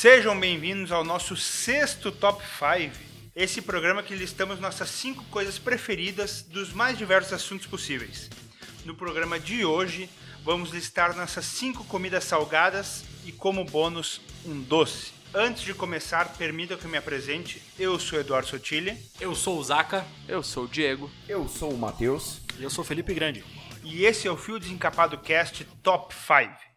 Sejam bem-vindos ao nosso sexto Top 5. Esse programa que listamos nossas cinco coisas preferidas dos mais diversos assuntos possíveis. No programa de hoje, vamos listar nossas cinco comidas salgadas e, como bônus, um doce. Antes de começar, permita que eu me apresente. Eu sou Eduardo Sotile Eu sou o Zaca Eu sou o Diego. Eu sou o Matheus. e eu sou o Felipe Grande. e esse é o Fio Desencapado Cast Top 5.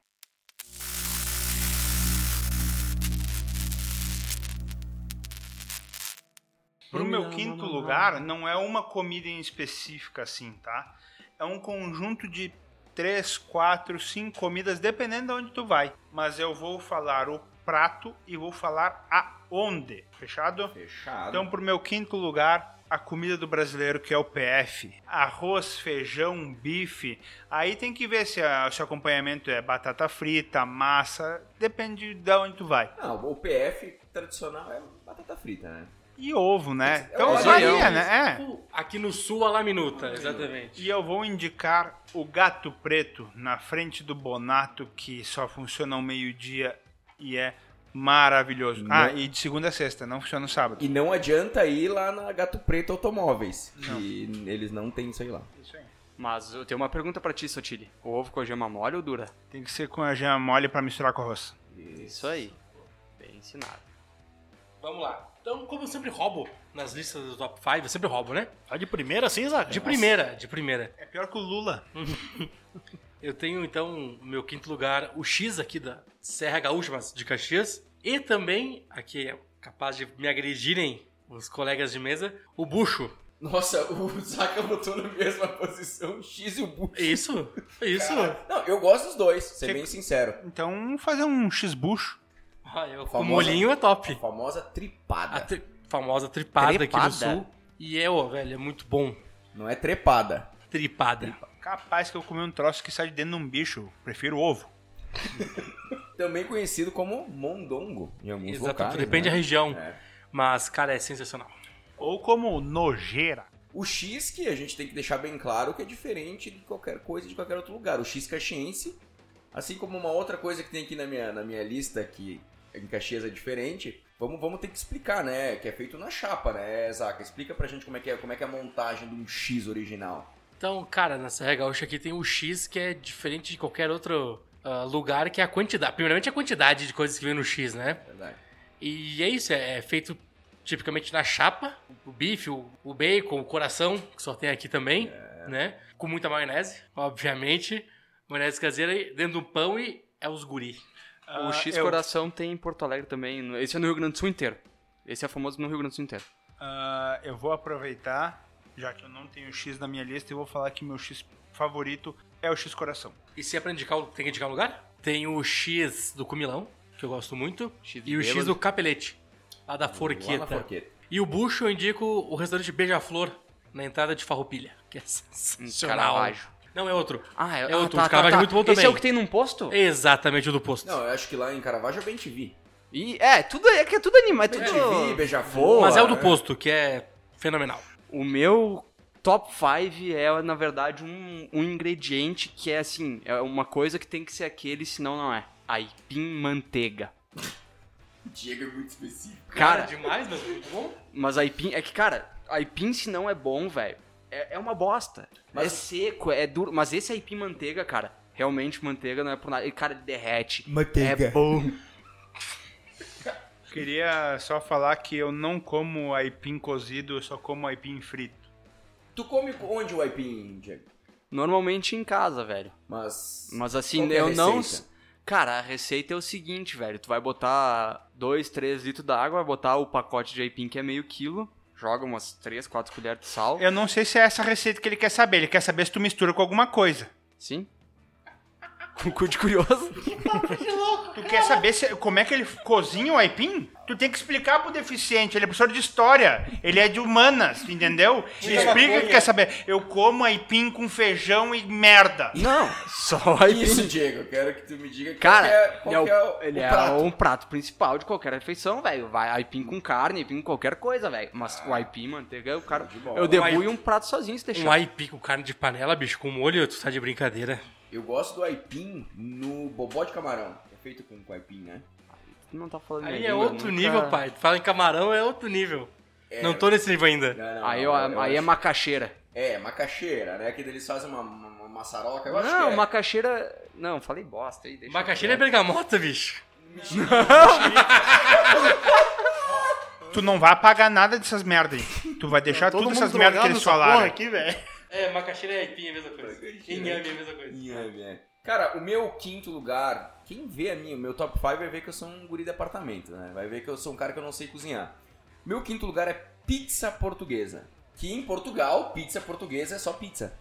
Pro meu quinto lugar, não é uma comida em específica assim, tá? É um conjunto de três, quatro, cinco comidas, dependendo de onde tu vai. Mas eu vou falar o prato e vou falar aonde, fechado? Fechado. Então, pro meu quinto lugar, a comida do brasileiro, que é o PF. Arroz, feijão, bife. Aí tem que ver se, a- se o acompanhamento é batata frita, massa. Depende de onde tu vai. Não, o PF tradicional é batata frita, né? E ovo, né? É Então o varia, zoião. né? É. Tipo, Aqui no sul, a la minuta, exatamente. E eu vou indicar o gato preto na frente do Bonato, que só funciona ao meio-dia e é maravilhoso. Não. Ah, e de segunda a sexta, não funciona no sábado. E não adianta ir lá na Gato Preto Automóveis, que eles não têm isso aí lá. Isso aí. Mas eu tenho uma pergunta pra ti, Sotile. O ovo com a gema mole ou dura? Tem que ser com a gema mole pra misturar com arroz. Isso aí. Bem ensinado. Vamos lá. Então, como eu sempre roubo nas listas do top 5, eu sempre roubo, né? Tá de primeira assim, Zaca? De primeira, de primeira. É pior que o Lula. Eu tenho, então, no meu quinto lugar, o X aqui da Serra Gaúcha, mas de Caxias. E também, aqui é capaz de me agredirem os colegas de mesa, o Bucho. Nossa, o Zaka botou na mesma posição o X e o Bush. Isso, isso. Não, eu gosto dos dois, ser Que- bem sincero. Então, fazer um x-bucho. Ah, eu, o Famosa- molinho é top. A famosa tripada. A tri- famosa tripada, aqui do sul. E é, ó, velho, é muito bom. Não é trepada. Tripada. Capaz que eu comi um troço que sai de dentro de um bicho. Prefiro ovo. Também conhecido como mondongo em alguns Exatamente, locais. depende né? da região. É. Mas, cara, é sensacional. Ou como nojeira. O X que a gente tem que deixar bem claro que é diferente de qualquer coisa de qualquer outro lugar. O X caxiense, assim como uma outra coisa que tem aqui na minha, na minha lista que em Caxias é diferente, vamos, vamos ter que explicar, né? Que é feito na chapa, né, Zaca? Explica pra gente como é que é, como é, que é a montagem de um X original. Então, cara, na Serra Gaúcha aqui tem o X que é diferente de qualquer outro ah, lugar, que é a quantidade. Primeiramente, a quantidade de coisas que vem no X, né? Verdade. E é isso, é, é feito tipicamente na chapa, o bife, o, o bacon, o coração, que só tem aqui também, né? Com muita maionese, obviamente. Maionese caseira dentro do pão e é os guri. O Ah, X eu- Coração tem em Porto Alegre também. Esse é no Rio Grande do Sul inteiro. Esse é famoso no Rio Grande do Sul inteiro. Ah, eu vou aproveitar, já que eu não tenho X na minha lista, e vou falar que meu X favorito é o X coração. E se é pra indicar, o- tem que indicar lugar? Tem o X do Comilão, que eu gosto muito, X e o X do Capelete, lá da Forqueta. forqueta. E o bucho eu indico o restaurante Beija-Flor, na entrada de Farroupilha, que é Em sensacional. Caravaggio. Não, é outro. Ah, é, É ah, outro, tá, de Caravaggio tá, é muito bom Esse também. é o que tem num posto? Exatamente o do posto. Não, eu acho que lá em Caravaggio é bem TV. E, é, tudo é que é tudo animal. É tudo... TV, beija-flor. Mas é o do né? posto, que é fenomenal. O meu top 5 é, na verdade, um, um ingrediente que é assim, é uma coisa que tem que ser aquele, senão não é. Aipim manteiga. Diego é muito específico. Cara, demais, mas muito bom. mas aipim, é que, cara, aipim se não é bom, velho, é, é uma bosta. Mas- É seco, é duro. Mas esse aipim manteiga, cara, realmente manteiga não é por nada. E, cara, ele derrete. Manteiga. É bom. Queria só falar que eu não como aipim cozido, eu só como aipim frito. Tu come onde o aipim, Diego? Normalmente em casa, velho. Mas. Mas assim, é a eu não. Cara, a receita é o seguinte, velho. Tu vai botar 2, 3 litros d'água, vai botar o pacote de aipim que é meio quilo, joga umas 3, 4 colheres de sal. Eu não sei se é essa receita que ele quer saber, ele quer saber se tu mistura com alguma coisa. Sim. Com cu de curioso. Tu quer saber se- como é que ele cozinha o aipim? Tu tem que explicar pro deficiente, ele é professor de história, ele é de humanas, entendeu? Explica que quer saber. Eu como aipim com feijão e merda. Não, só aipim. Isso, Diego, eu quero que tu me diga Cara, qual que é, qual ele é, que é o, o, ele o é prato. um prato principal de qualquer refeição, velho. Vai aipim com carne, aipim com qualquer coisa, velho. Mas o aipim, manteiga, o cara. Eu debuio Um um prato sozinho se deixar. Um aipim com carne de panela, bicho, com molho, tu tá de brincadeira. Eu gosto do aipim no bobó de camarão. É feito com, com aipim, né? tu não tá falando Aí é língua, outro nunca- nível, pai. Tu fala em camarão, é outro nível. Não tô nesse nível ainda. Não, não, Aí, não, eu- eu aí é acho- macaxeira. É, macaxeira, né? Que eles fazem uma, uma, uma maçaroca. Eu acho Não, que é. macaxeira. Não, falei bosta aí. Deixa Macaxeira é bergamota, bicho. Tu não vai apagar nada dessas merdas aí. Tu vai deixar tudo essas merdas que eles falaram. aqui, velho. É, macaxeira é aipim, é a mesma coisa. Inhame é a mesma coisa. Inhame, é. Cara, o meu quinto lugar, quem vê a minha, o meu top 5 vai ver que eu sou um guri de apartamento, né? Vai ver que eu sou um cara que eu não sei cozinhar. Meu quinto lugar é pizza portuguesa. Que em Portugal, pizza portuguesa é só pizza.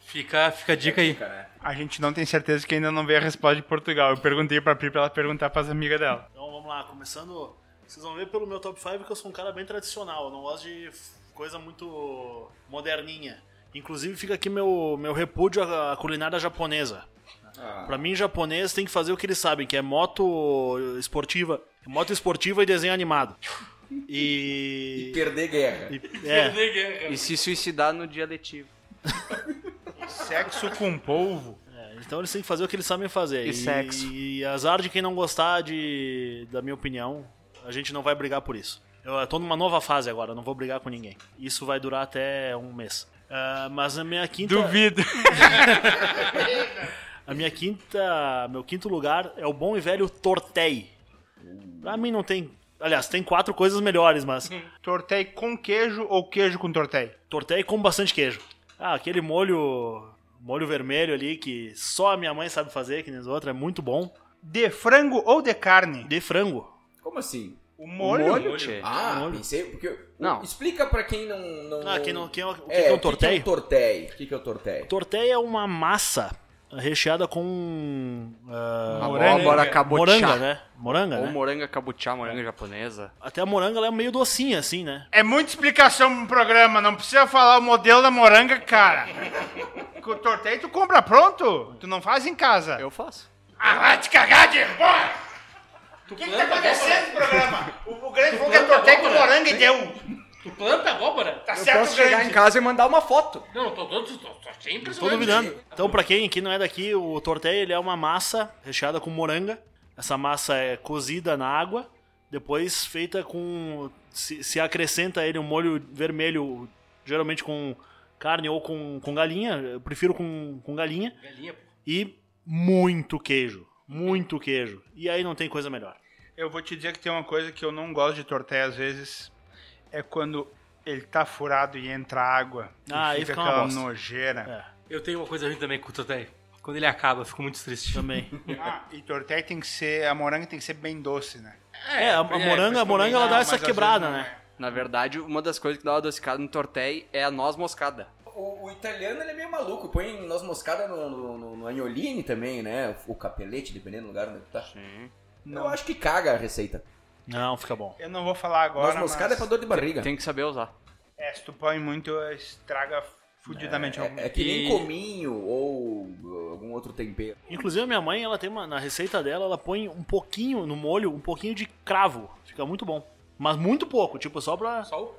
Fica, fica a dica aí. Fica, né? A gente não tem certeza que ainda não veio a resposta de Portugal. Eu perguntei pra Pri pra ela perguntar pras amigas dela. Então vamos lá, começando. Vocês vão ver pelo meu top 5 que eu sou um cara bem tradicional. Eu não gosto de coisa muito moderninha. Inclusive fica aqui meu, meu repúdio à culinária japonesa. Ah, Pra mim, japonês tem que fazer o que eles sabem, que é moto esportiva, moto esportiva e desenho animado. e E. perder guerra. e- é, E se suicidar no dia letivo. Sexo com polvo. é, então eles têm que fazer o que eles sabem fazer. E sexo. E azar de quem não gostar de, da minha opinião, a gente não vai brigar por isso. Eu tô numa nova fase agora, não vou brigar com ninguém. Isso vai durar até um mês. Ah, mas a minha quinta. Duvido. A minha quinta. Meu quinto lugar é o bom e velho Tortei. Pra mim não tem. Aliás, tem quatro coisas melhores, mas. Tortei com queijo ou queijo com tortei? Tortei com bastante queijo. Ah, aquele molho. Molho vermelho ali que só a minha mãe sabe fazer, que nem as outras, é muito bom. De frango ou de carne? De frango. Como assim? O molho? Molho, tchê. Ah, molho. pensei. Porque, Não. Explica pra quem não. não Ah, quem não, quem, o que, é, que é o o que é tortei? o tortei? O que é o tortei? Tortei é uma massa recheada com. ah, Abóbora cabotiá. moranga, né? Moranga, Ou né? moranga cabotiá, moranga japonesa. Até a moranga ela é meio docinha, assim, né? É muita explicação no programa, não precisa falar o modelo da moranga, cara. Com o tortei tu compra pronto? Tu não faz em casa? Eu faço. Ah, vai te cagar de porra! O que, que tá acontecendo no programa? O, o grande falou que é tortei com moranga e deu. Tu planta abóbora? Tá Eu certo, posso chegar grande. em casa e mandar uma foto. Não, tô todo. Tô, tô sempre Tô duvidando. Então, pra quem, quem não é daqui, o tortei ele é uma massa recheada com moranga. Essa massa é cozida na água, depois feita com. Se, se acrescenta ele um molho vermelho, geralmente com carne ou com, com galinha. Eu prefiro com, com galinha. Galinha, pô. E muito queijo. Muito queijo. E aí não tem coisa melhor. Eu vou te dizer que tem uma coisa que eu não gosto de tortei às vezes. É quando ele tá furado e entra água. e Ah, aí fica fica uma aquela bosta. nojeira. É, Eu tenho uma coisa ruim também com o Totei. Quando ele acaba, eu fico muito triste. também. Ah, e tortei tem que ser. A moranga tem que ser bem doce, né? É, a, a moranga, a moranga ela dá Não, essa quebrada, né? Na verdade, uma das coisas que dá uma adocicada no tortei é a noz moscada. O, o italiano ele é meio maluco, põe noz moscada no, no, no, no agnoline também, né? O capelete, dependendo do lugar onde tá. Sim. Eu acho que caga a receita. Não, fica bom. Eu não vou falar agora. noz moscada é pra dor de barriga. Tem que saber usar. É, se tu põe muito, estraga fudidamente. É, é que nem E- cominho ou algum outro tempero. Inclusive a minha mãe, ela tem uma na receita dela, ela põe um pouquinho no molho, um pouquinho de cravo. Fica muito bom. Mas muito pouco, tipo só pra Só o.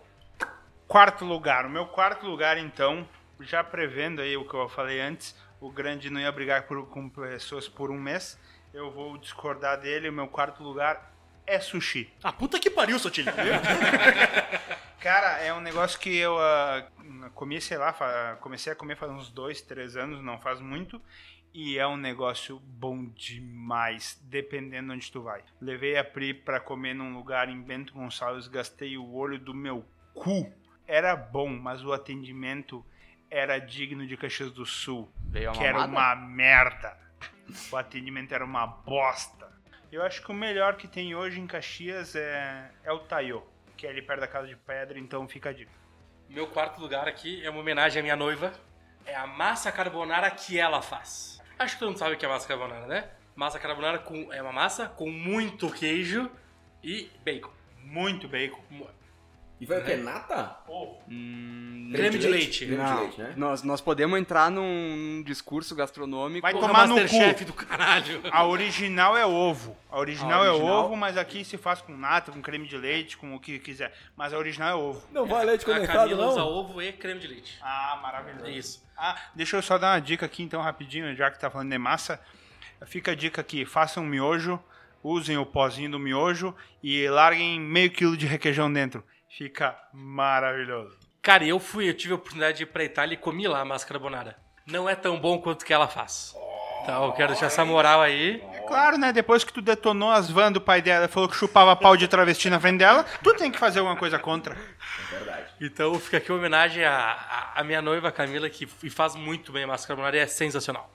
Quarto lugar. O meu quarto lugar, então, já prevendo aí o que eu falei antes, o grande não ia brigar por- com pessoas por um mês. Eu vou discordar dele. O meu quarto lugar é sushi. Ah, puta que pariu, Sotilho. Cara, é um negócio que eu ah, comi, sei lá, comecei a comer faz uns dois, três anos, não faz muito. E é um negócio bom demais, dependendo onde tu vai. Levei a Pri pra comer num lugar em Bento Gonçalves, gastei o olho do meu cu. Era bom, mas o atendimento era digno de Caxias do Sul, Veio que era uma merda. O atendimento era uma bosta. Eu acho que o melhor que tem hoje em Caxias é, é o Taio, que é ali perto da Casa de Pedra, então fica a dica. Meu quarto lugar aqui é uma homenagem à minha noiva. É a massa carbonara que ela faz. Acho que todo mundo sabe o que é massa carbonara, né? Massa carbonara com, é uma massa com muito queijo e bacon. Muito bacon. E vai o que? Nata? Hum, Creme de leite. Creme Não. de leite, né? nós, nós podemos entrar num, discurso gastronômico. Vai tomar no Masterchef cu. do caralho. A original é ovo. A original, A é original- ovo, mas aqui se faz com nata, com creme de leite, com o que quiser. Mas a original é ovo. Não vai leite A Camila usa ovo e creme de leite. Ah, maravilhoso. É isso. Ah, deixa eu só dar uma dica aqui então rapidinho, já que tá falando de massa. Fica a dica aqui, faça um miojo, usem o pozinho do miojo e larguem meio quilo de requeijão dentro. Fica maravilhoso. Cara, eu fui, eu tive a oportunidade de ir pra Itália e comi lá a massa carbonara. Não é tão bom quanto que ela faz. Então eu quero deixar essa moral aí. É claro, né? Depois que tu detonou as vans do pai dela falou que chupava pau de travesti na frente dela, tu tem que fazer alguma coisa contra. É verdade. Então fica aqui uma homenagem à, à- à minha noiva Camila, que faz muito bem a massa carbonara e é sensacional.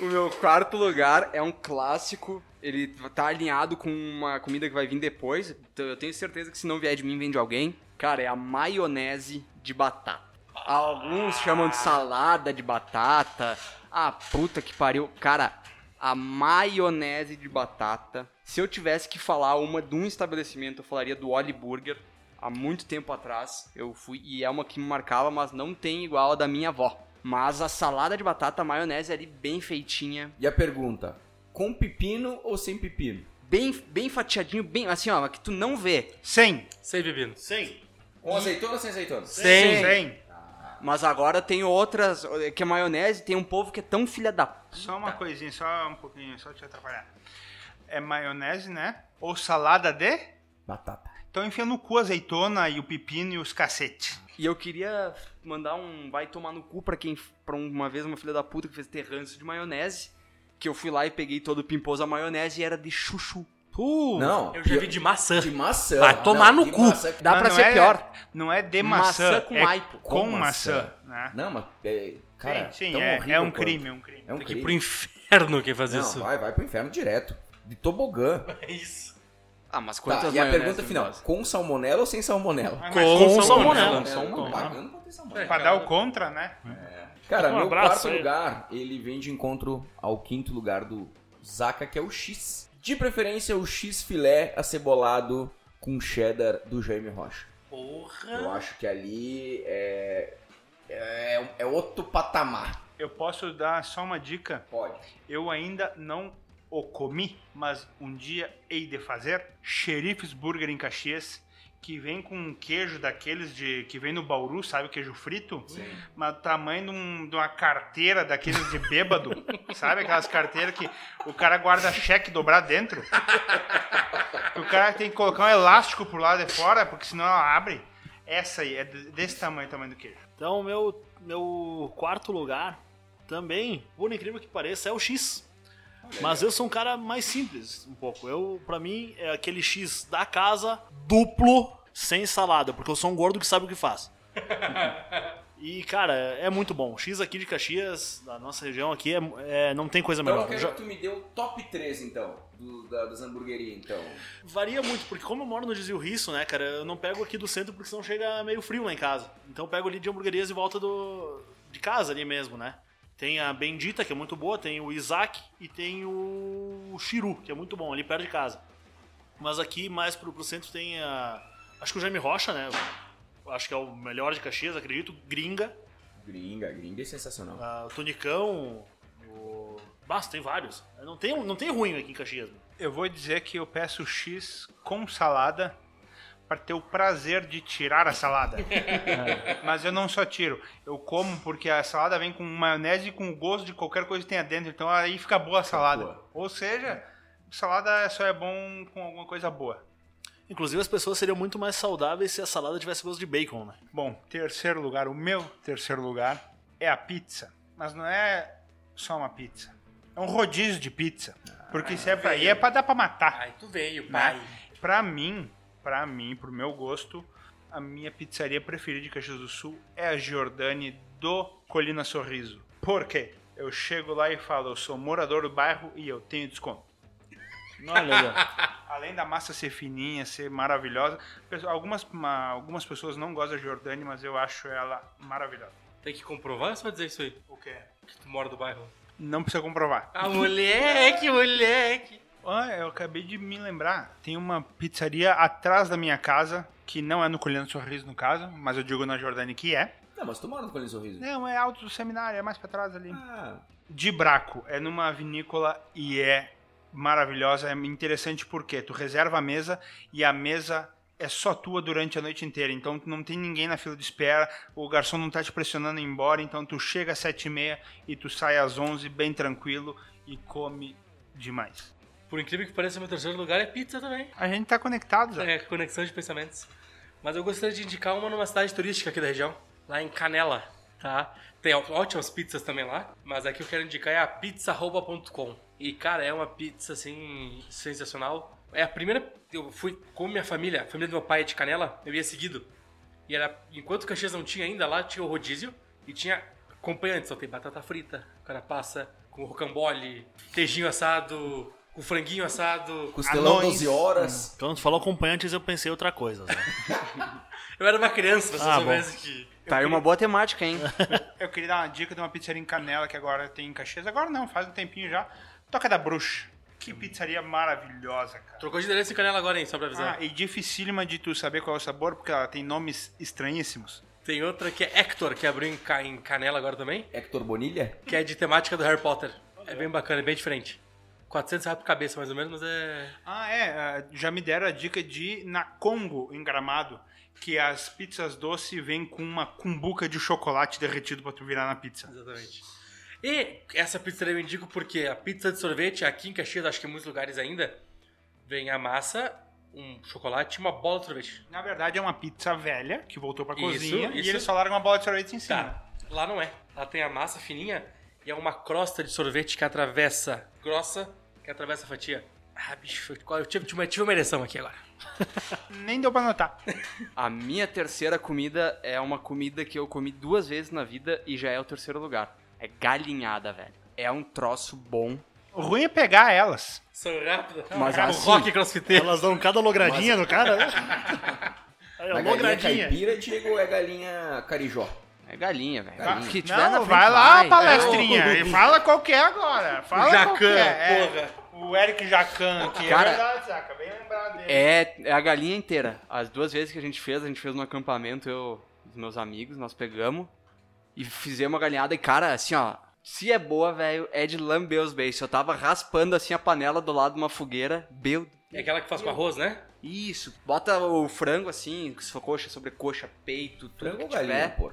O meu quarto lugar é um clássico. Ele tá alinhado com uma comida que vai vir depois. Então eu tenho certeza que se não vier de mim, vem de alguém. Cara, é a maionese de batata. Alguns chamam de salada de batata. Ah, puta que pariu. Cara, a maionese de batata. Se eu tivesse que falar uma de um estabelecimento, eu falaria do Oli Burger. Há muito tempo atrás eu fui e é uma que me marcava, mas não tem igual a da minha avó. Mas a salada de batata, a maionese ali bem feitinha, E a pergunta: com pepino ou sem pepino? bem, bem fatiadinho, bem assim, ó, que tu não vê. Sem. Sem bebida. Sim. Com azeitona ou sem azeitona? Sem. Sem. Mas agora tem outras, que a maionese tem um povo que é tão filha da puta. Só uma coisinha, só um pouquinho, só te atrapalhar. É maionese, né? Ou salada de? Batata. Então enfia no cu a azeitona e o pepino e os cacete. E eu queria mandar um vai tomar no cu pra quem, pra uma vez uma filha da puta que fez ter ranço de maionese, que eu fui lá e peguei todo o pimposo a maionese e era de chuchu. Uh, Não. Eu já vi de maçã. De maçã. Vai tomar no de cu. maçã- Dá Mas pra não ser é- pior. Não é de maçã, Maçã com é aipo. com, Com maçã. maçã. né? Não, mas. É, cara, sim, sim, tão é, horrível é um quanto. crime, é um crime. É um Tem que ir crime. pro inferno quem faz Não, isso. vai, vai pro inferno direto. De tobogã. É isso. Ah, mas Tá, quantas e a pergunta final: com salmonela ou sem salmonela? Ah, Com com salmonela. Salmonela. Com- Pagando pra ter salmonela. Pra dar o contra, né? Cara, Um meu quarto aí. lugar, ele vem de encontro ao quinto lugar do Zaka, que é o X. De preferência, o X filé acebolado com cheddar do Jaime Rocha. Eu Porra. acho que ali é, é, é outro patamar. Eu posso dar só uma dica? Pode. Eu ainda não o comi, mas um dia hei de fazer. Xerifes Burger em Caxias, que vem com um queijo daqueles de que vem no Bauru, sabe o queijo frito? Sim. Mas tamanho de, um- de uma carteira daqueles de bêbado, sabe aquelas carteiras que o cara guarda cheque dobrar dentro? Que o cara tem que colocar um elástico por lado de fora, porque senão ela abre. Essa aí é de- desse tamanho, tamanho do queijo. Então, meu, meu quarto lugar também, por incrível que pareça, é o X. Mas eu sou um cara mais simples, um pouco. Eu, pra mim, é aquele X da casa, duplo, sem salada, porque eu sou um gordo que sabe o que faz. E, cara, é muito bom. O X aqui de Caxias, da nossa região aqui, é, é- não tem coisa Então eu melhor. quero Já- que tu me dê o top 3, então, do, da, das hamburguerias, então. Varia muito, porque como eu moro no Desvio Risso, né, cara, eu não pego aqui do centro porque senão chega meio frio lá em casa. Então eu pego ali de hamburguerias em volta do de casa ali mesmo, né? Tem a Bendita, que é muito boa, tem o Isaac e tem o Chiru, que é muito bom, ali perto de casa. Mas aqui mais pro, pro centro tem a. Acho que o Jaime Rocha, né? Acho que é o melhor de Caxias, acredito. Gringa, Gringa, gringa é sensacional. a Tonicão, o. Basta, tem vários. Não tem, não tem ruim aqui em Caxias. né? Eu vou dizer que eu peço X com salada para ter o prazer de tirar a salada. Mas eu não só tiro, eu como porque a salada vem com maionese e com o gosto de qualquer coisa que tenha dentro, então aí fica boa a salada. boa. Ou seja, salada só é bom com alguma coisa boa. Inclusive as pessoas seriam muito mais saudáveis se a salada tivesse gosto de bacon, né? Bom, terceiro lugar, o meu terceiro lugar é a pizza, mas não é só uma pizza. É um rodízio de pizza. Porque se é pra ir, é pra dar pra matar. Ai, tu veio, né? pai. Pra mim, pra mim, pro meu gosto, a minha pizzaria preferida de Caxias do Sul é a Giordani do Colina Sorriso. Por quê? Eu chego lá e falo, eu sou morador do bairro e eu tenho desconto. Olha. Além da massa ser fininha, ser maravilhosa, algumas, ma- algumas pessoas não gostam da Giordani, mas eu acho ela maravilhosa. Tem que comprovar ou só dizer isso aí? O quê? Que tu mora do bairro. Não precisa comprovar. Ah, moleque, moleque. Ah, eu acabei de me lembrar. Tem uma pizzaria atrás da minha casa, que não é no Colina Sorriso, no caso, mas eu digo na Giordani que é. Não, mas tu mora no Colina Sorriso. Não, é alto do seminário, é mais pra trás ali. Ah, De Braco, é numa vinícola e é maravilhosa, é interessante porque tu reserva a mesa e a mesa é só tua durante a noite inteira, então tu não tem ninguém na fila de espera, o garçom não tá te pressionando a ir embora, então tu chega às sete e meia e tu sai às onze bem tranquilo e come demais. Por incrível que pareça, meu terceiro lugar é pizza também. A gente tá conectado já. É, conexão de pensamentos. Mas eu gostaria de indicar uma numa cidade turística aqui da região, lá em Canela, tá? Tem ótimas pizzas também lá, mas aqui eu quero indicar é a pizzarroba.com. E, cara, é uma pizza, assim, sensacional. É a primeira... Eu fui com minha família, a família do meu pai é de Canela, eu ia seguido. E era... Enquanto Caxias não tinha ainda, lá tinha o rodízio e tinha acompanhantes. Só tem batata frita, carapaça, com rocambole, queijinho assado, com franguinho assado. Costelão Anões. 12 horas. Quando tu falou acompanhantes, eu pensei outra coisa. né? Eu era uma criança, vocês Ah, soubessem bom. que... Tá aí uma boa temática, hein? Eu queria dar uma dica de uma pizzaria em Canela que agora tem em Caxias. Agora não, faz um tempinho já. Toca da Bruxa. Que pizzaria maravilhosa, cara. Trocou de endereço em Canela agora, hein? Só pra avisar. Ah, e dificílima de tu saber qual é o sabor, porque ela tem nomes estranhíssimos. Tem outra que é Hector, que abriu em Canela agora também, Hector Bonilha? que é de temática do Harry Potter. É bem bacana, é bem diferente. 400 reais por cabeça, mais ou menos, mas é... Ah, é. ah, Já me deram a dica de na Congo, em Gramado, que as pizzas doce vêm com uma cumbuca de chocolate derretido pra tu virar na pizza. Exatamente. E essa pizza eu indico porque a pizza de sorvete, aqui em Caxias, acho que em muitos lugares ainda, vem a massa, um chocolate e uma bola de sorvete. Na verdade, é uma pizza velha, que voltou pra cozinha, isso. e eles só largam uma bola de sorvete em cima. Tá, lá não é. Lá tem a massa fininha e é uma crosta de sorvete que atravessa, grossa, que atravessa a fatia. Ah, bicho, eu tive, tive uma- tive uma ereção aqui agora. Nem deu pra notar. A minha terceira comida é uma comida que eu comi duas vezes na vida e já é o terceiro lugar. É galinhada, velho. É um troço bom. O ruim é pegar elas. São rápido. Mas o assim- rock crossfiteiro. Elas dão cada logradinha no cara, né? Aí, ó, A galinha logradinha. caipira, Diego, é galinha carijó? É galinha, velho. O tiver Não, na frente, vai lá, vai. palestrinha. E fala qual que é agora. Fala Jacan, qual que é. É, porra. O Eric Jacan aqui. Cara, é verdade, Zaca. Bem lembrado dele. É, é a galinha inteira. As duas vezes que a gente fez, a gente fez no acampamento, eu e os meus amigos, nós pegamos e fizemos a galinhada. E, cara, assim, ó, se é boa, velho, é de lamber os beijos. Eu tava raspando, assim, a panela do lado de uma fogueira. Meu É aquela que faz com arroz, né? Isso. Bota o frango, assim, sua coxa sobre coxa, peito, tudo Frango que ou galinha, tiver. pô?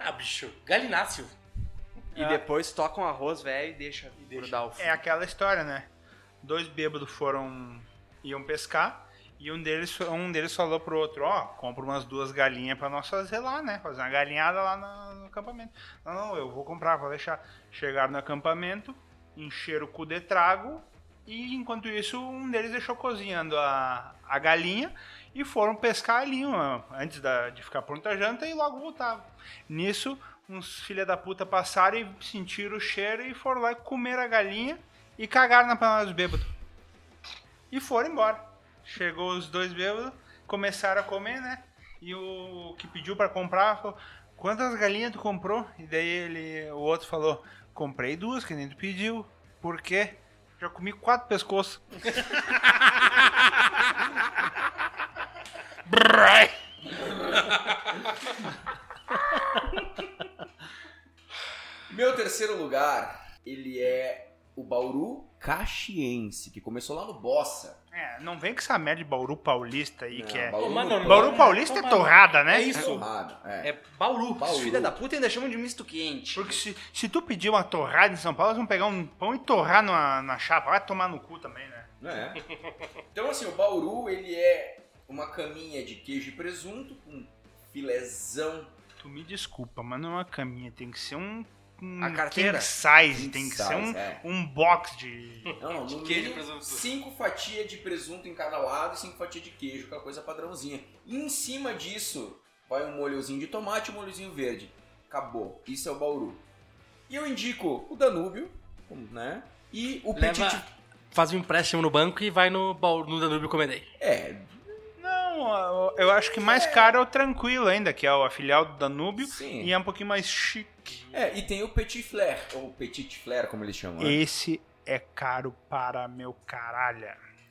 Ah, bicho. Galináceo. E depois toca um arroz, velho, e deixa, grudar o É aquela história, né? Dois bêbados foram. iam pescar. E um deles, um deles falou pro outro, ó, compra umas duas galinhas pra nós fazer lá, né? Fazer uma galinhada lá na- no, acampamento. Não, não, eu vou comprar, vou deixar. Chegaram no acampamento, encheram o cu de trago. E enquanto isso, um deles deixou cozinhando a, a galinha e foram pescar ali, ó, antes da- de ficar pronta a janta, e logo voltavam. Nisso, uns filha da puta passaram e sentiram o cheiro e foram lá comer a galinha e cagaram na panela dos bêbados. E foram embora. Chegou os dois bêbados, começaram a comer, né? E o que pediu pra comprar falou: Quantas galinhas tu comprou? E daí ele, o outro falou: Comprei duas, que nem tu pediu. Por quê? Já comi quatro pescoços. Meu terceiro lugar, ele é o Bauru Caxiense, que começou lá no Bossa. É, não vem com essa merda de Bauru Paulista aí, Não, que é. Bauru, Ô, mano, no- Bauru Paulista é mano, torrada, né? É É isso. torrado, é. É Bauru. Bauru. Filha da puta ainda chamam de misto quente. Porque se, se tu pedir uma torrada em São Paulo, eles vão pegar um pão e torrar na, na chapa. Vai tomar no cu também, né? É. Então, assim, o Bauru, ele é uma caminha de queijo e presunto com filézão. Tu me desculpa, mas não é uma caminha, tem que ser um. Um A carteira. King size, King tem que size, ser um, é. um box de. Não, não, no queijo e mínimo, presunto. cinco fatias de presunto em cada lado e cinco fatias de queijo, aquela coisa padrãozinha. E em cima disso, vai um molhozinho de tomate e um molhozinho verde. Acabou. Isso é o Bauru. E eu indico o Danúbio, né? E o Leva, Petit... faz um empréstimo no banco e vai no, no Danúbio comer daí. É, Não, eu acho que mais caro é o Tranquilo ainda, que é a filial do Danúbio. Sim. E é um pouquinho mais chique. É, e tem o Petit Flair, ou Petit Flair, como eles chamam, né? Esse é caro para meu caralho.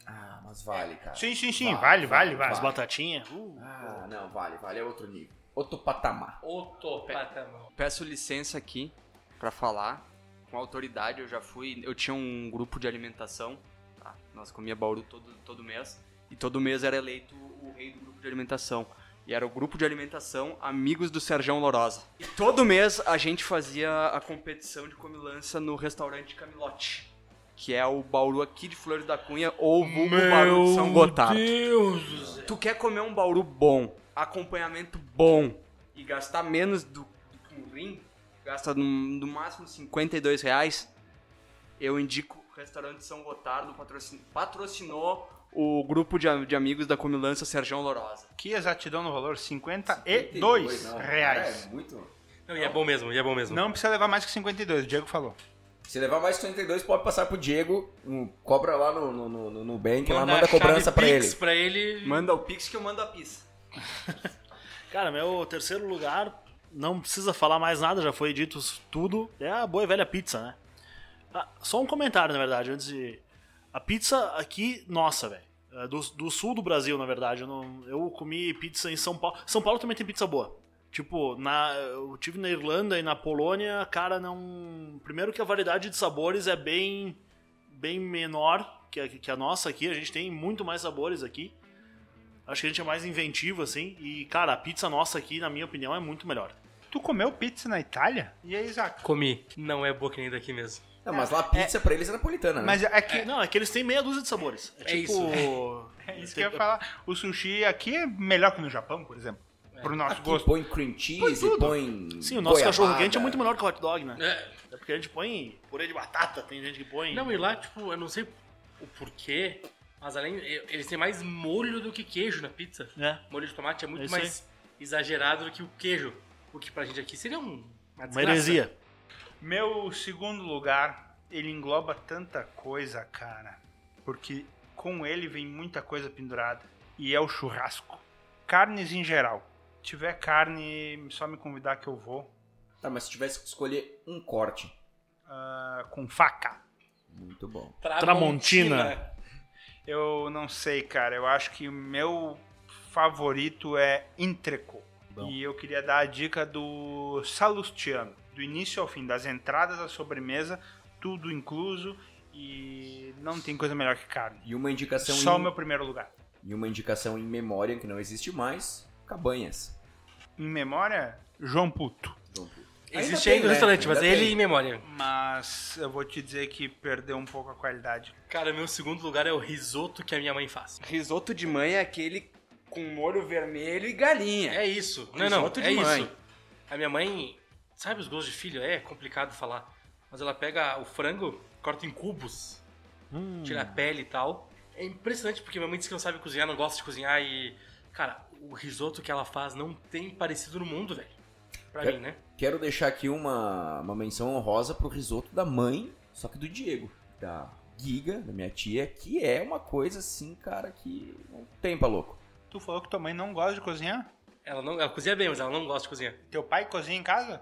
Ah, mas vale, cara. Sim, sim, sim, vale, vale, vale. As batatinhas. Uh, Ah, não, vale, vale, é outro nível. Outro patamar. Outro patamar. Peço licença aqui pra falar com autoridade. Eu já fui. Eu tinha um grupo de alimentação. Tá? Nós comia Bauru todo, todo mês. E todo mês era eleito o rei do grupo de alimentação. E era o grupo de alimentação Amigos do Serjão Lorosa. E todo mês a gente fazia a competição de comilança no restaurante Camilote. que é o Bauru aqui de Flores da Cunha ou o vulgo Bauru de São Gotardo. Deus do céu. Tu quer comer um Bauru bom, acompanhamento bom e gastar menos do, do que um rim, gasta no, no máximo 52 reais, eu indico o restaurante São Gotardo, patrocin- patrocinou o grupo de, de amigos da Comilança Sergião Lorosa. Que exatidão no valor, 52 não, reais. É muito. Não, e é bom mesmo, e é bom mesmo. Não precisa levar mais que 52, o Diego falou. Se levar mais 32, pode passar pro Diego, um, cobra lá no, no, no, no Nubank, lá Manda manda a cobrança pra Pix ele. pra ele. Manda o Pix que eu mando a pizza. Cara, meu terceiro lugar, não precisa falar mais nada, já foi dito tudo. É a boa e velha pizza, né? Ah, só um comentário, na verdade, antes de. A pizza aqui, nossa, velho. É Do, do sul do Brasil, na verdade. Eu, não- eu comi pizza em São Paulo. São Paulo também tem pizza boa. Tipo, na, eu tive na Irlanda e na Polônia, cara, não. Primeiro que a variedade de sabores é bem, bem menor que a, que a nossa aqui. A gente tem muito mais sabores aqui. Acho que a gente é mais inventivo, assim. E, cara, a pizza nossa aqui, na minha opinião, é muito melhor. Tu comeu pizza na Itália? E aí, Isaac? Comi. Não é boa que nem daqui mesmo. Não, mas lá pizza pra eles é napolitana, né? Mas é que. Não, é que eles têm meia dúzia de sabores. É, É tipo. isso. É isso que eu ia falar. O sushi aqui é melhor que no Japão, por exemplo. Pro nosso Aqui gosto. põe cream cheese, tudo. põe. Sim, o nosso cachorro quente é muito melhor que o hot dog, né? É. É porque a gente põe purê de batata, tem gente que põe. Não, e lá, tipo, eu não sei o porquê, mas além. Eles têm mais molho do que queijo na pizza. É. Molho de tomate é muito É mais exagerado do que o queijo. O que pra gente aqui seria um, uma Uma heresia. Meu segundo lugar, ele engloba tanta coisa, cara. Porque com ele vem muita coisa pendurada. E é o churrasco. Carnes em geral. Se tiver carne, só me convidar que eu vou. Tá, mas se tivesse que escolher um corte. Ah, com faca. Muito bom. Tramontina. Eu não sei, cara. Eu acho que o meu favorito é Intreco. Bom. E eu queria dar a dica do Salustiano. Do início ao fim, das entradas à sobremesa, tudo incluso. E não tem coisa melhor que carne. E uma indicação Só o em... meu primeiro lugar. E uma indicação em memória que não existe mais. Cabanhas. Em memória, João Puto. Existe Ainda tem, né? restaurante, mas Ainda ele tem. em memória. Mas eu vou te dizer que perdeu um pouco a qualidade. Cara, meu segundo lugar é o risoto que a minha mãe faz. Risoto de mãe é aquele com molho vermelho e galinha. É isso. Não, não, Risoto de é mãe. isso. A minha mãe, sabe os gostos de filho? É complicado falar. Mas ela pega o frango, corta em cubos, Hum. tira a pele e tal. É impressionante porque minha mãe diz que não sabe cozinhar, não gosta de cozinhar e. Cara, o risoto que ela faz não tem parecido no mundo, velho. Pra mim, né? Quero deixar aqui uma, uma menção honrosa pro risoto da mãe, só que do Diego. Da Giga, da minha tia, que é uma coisa assim, cara, que não tem pra louco. Tu falou que tua mãe não gosta de cozinhar? Ela, não, ela cozinha bem, mas ela não gosta de cozinhar. Teu pai cozinha em casa?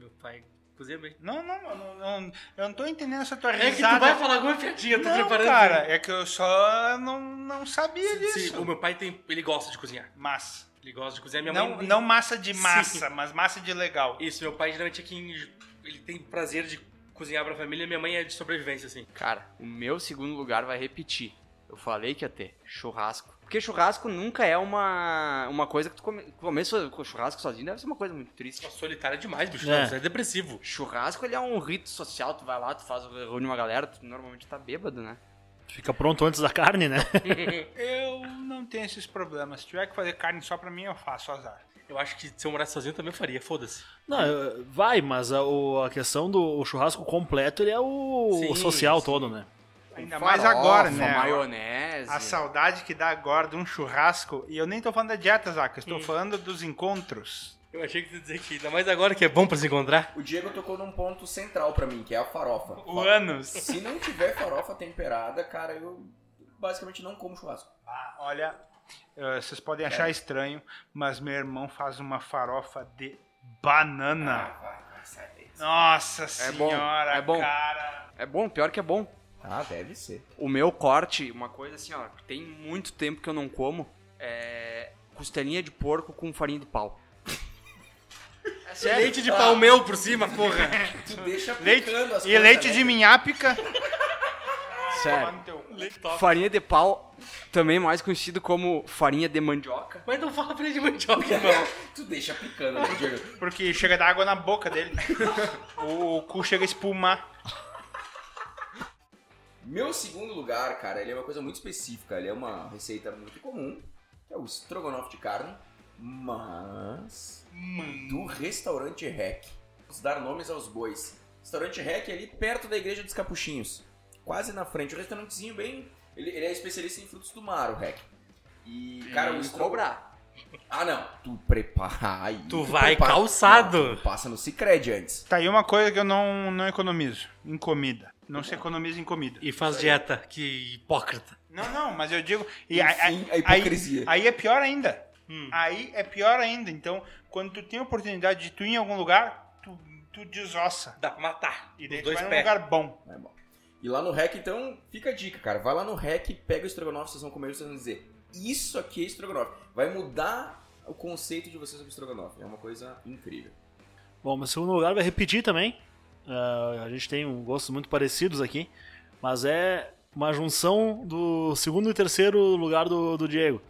Meu pai cozinha bem. Não, não, eu não, não- eu não tô entendendo essa tua É que risada. tu vai falar alguma piadinha, eu tô não, preparando. cara, é que eu só não, não sabia Sim, disso. sim, o meu pai tem. Ele gosta de cozinhar. Massa. Ele gosta de cozinhar. Minha Não, mãe. não massa de Sim. massa, mas massa de legal. Isso, meu pai geralmente é quem. Ele tem prazer de cozinhar pra família, minha mãe é de sobrevivência, assim. Cara, o meu segundo lugar vai repetir. Eu falei que ia ter churrasco. Porque churrasco nunca é uma, uma coisa que tu come, começa com churrasco sozinho, deve ser uma coisa muito triste. É solitário demais, bicho. É. Isso é depressivo. Churrasco ele é um rito social, tu vai lá, tu faz, reúne uma galera, tu normalmente tá bêbado, né? Fica pronto antes da carne, né? Eu não tenho esses problemas. Se tiver que fazer carne só pra mim, eu faço azar. Eu acho que se eu morasse sozinho também eu faria, foda-se. Não, vai, mas a, a questão do churrasco completo, ele é o Sim, social sim. todo, né? Ainda mais Farofa, agora, né? maionese. A saudade que dá agora de um churrasco. E eu nem tô falando da dieta, Zaca. Eu estou falando dos encontros. Eu achei que tu ia dizer que ainda mais agora que é bom pra se encontrar. O Diego tocou num ponto central pra mim, que é a farofa. O anos. Se não tiver farofa temperada, cara, eu basicamente não como churrasco. Ah, olha, eh, vocês podem achar estranho, mas meu irmão faz uma farofa de banana. Nossa É bom, senhora, é bom. cara. É bom, pior que é bom. Ah, deve ser. O meu corte, uma coisa assim, ó, que tem muito tempo que eu não como, é costelinha de porco com farinha de pau. É sério. Leite de pau meu por cima, porra. Tu deixa Leite, picando as e leite né? de minhápica. Sério. Farinha de pau, também mais conhecido como farinha de mandioca. Mas não fala pra ele de mandioca, irmão. Tu deixa picando, né, Diego? Porque chega a dar água na boca dele. o, o cu chega a espumar. Meu segundo lugar, cara, ele é uma coisa muito específica. Ele é uma receita muito comum, que é o estrogonofe de carne, mas do restaurante Rec. Vamos dar nomes aos bois. Restaurante Rec é ali perto da igreja dos Capuchinhos, quase na frente. Um restaurantezinho bem. Ele, ele é especialista em frutos do mar, o Rec. E, cara, o estrogonofe. cobrar. Ah, não. Tu prepara. aí Tu vai prepara- calçado. Não, tu passa no Cicred antes. Tá aí uma coisa que eu não, não economizo. Em comida. Não se economiza em comida. E faz dieta, que hipócrita. Não, não, mas eu digo. E Enfim, aí, a hipocrisia. Aí, aí é pior ainda. Hum. Aí é pior ainda. Então, quando tu tem a oportunidade de tu ir em algum lugar, tu, tu desossa. Dá pra matar. E daí tu dois vai num lugar bom. É bom. E lá no REC, então, fica a dica, cara. Vai lá no REC, pega o estrogonofe, vocês vão comer e vocês vão dizer: Isso aqui é estrogonofe. Vai mudar o conceito de vocês sobre estrogonofe. É uma coisa incrível. Bom, meu segundo lugar vai repetir também. Ah, a gente tem um gostos muito parecidos aqui. Mas é uma junção do segundo e terceiro lugar do, do Diego.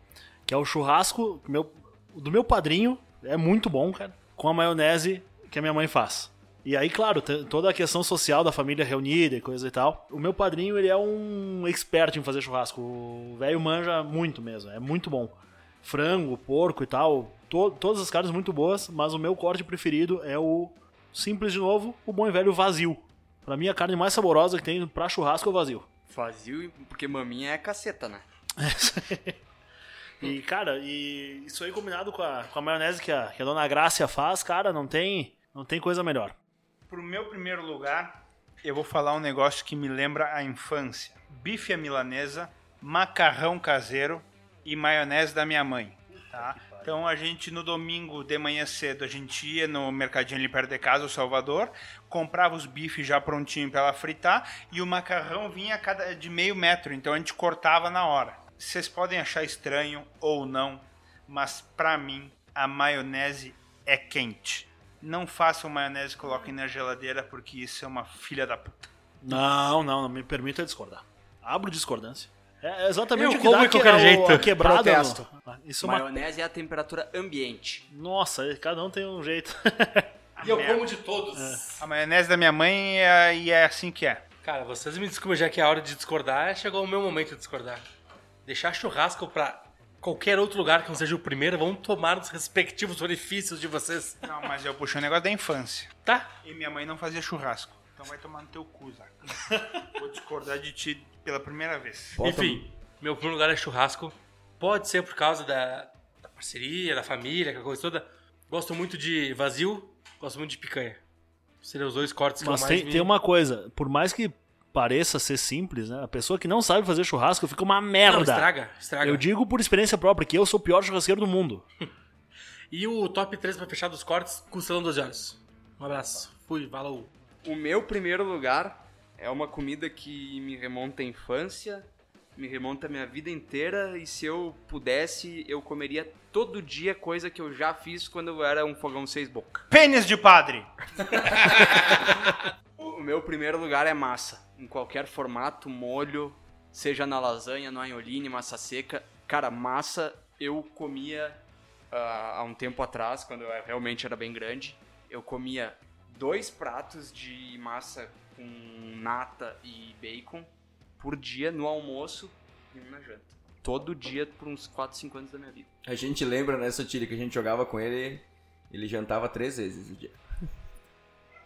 Que é o churrasco meu, do meu padrinho. É muito bom, cara. Com a maionese que a minha mãe faz. E aí, claro, toda a questão social da família reunida e coisa e tal. O meu padrinho, ele é um expert em fazer churrasco. O velho manja muito mesmo. É muito bom. Frango, porco e tal. to- todas as carnes muito boas, mas o meu corte preferido é o simples de novo, o bom e velho vazio. Pra mim, a carne mais saborosa que tem pra churrasco é o vazio. Vazio, porque maminha é caceta, né? E, cara, e isso aí combinado com a, com a maionese que a, que a dona Grácia faz, cara, não tem, não tem coisa melhor. Pro meu primeiro lugar, eu vou falar um negócio que me lembra a infância: bife à milanesa, macarrão caseiro e maionese da minha mãe. Tá? Então a gente no domingo de manhã cedo a gente ia no mercadinho ali perto de casa, o Salvador, comprava os bifes já prontinho para ela fritar e o macarrão vinha cada de meio metro, então a gente cortava na hora. Vocês podem achar estranho ou não, mas pra mim a maionese é quente. Não façam maionese e coloquem na geladeira porque isso é uma filha da puta. Não, não, não me permita discordar. Abro discordância. É exatamente Eu o que como dá de qualquer que- a- jeito. a quebrada. Protesto. no- Isso é uma... Maionese é a temperatura ambiente. Nossa, cada um tem um jeito. E eu como de todos. A maionese da minha mãe é, e é assim que é. Cara, vocês me desculpem, já que é a hora de discordar, chegou o meu momento de discordar. Deixar churrasco pra qualquer outro lugar que não seja o primeiro, vão tomar nos respectivos orifícios de vocês. Não, mas eu puxei um negócio da infância. Tá? E minha mãe não fazia churrasco. Então vai tomar no teu cu, Zaca. Vou discordar de ti pela primeira vez. Bota Enfim, meu primeiro lugar é churrasco. Pode ser por causa da, da parceria, da família, aquela coisa toda. Gosto muito de vazio, gosto muito de picanha. Seriam os dois cortes que Mas eu mais tem, me... tem uma coisa, por mais que pareça ser simples, né? A pessoa que não sabe fazer churrasco fica uma merda. Não, estraga, estraga. Eu digo por experiência própria que eu sou o pior churrasqueiro do mundo. E o top 3 pra fechar dos cortes, costelão 12 horas. Um abraço. Fui, falou. O meu primeiro lugar é uma comida que me remonta à infância, me remonta à minha vida inteira e se eu pudesse, eu comeria todo dia coisa que eu já fiz quando eu era um fogão seis boca. Pênis de padre! O meu primeiro lugar é massa, em qualquer formato, molho, seja na lasanha, no anholine, massa seca. Cara, massa eu comia ah, há um tempo atrás, quando eu realmente era bem grande. Eu comia dois pratos de massa com nata e bacon por dia no almoço e um na janta. Todo dia por uns 4, 5 anos da minha vida. A gente lembra, né, Sotile, que a gente jogava com ele, ele jantava três vezes o dia.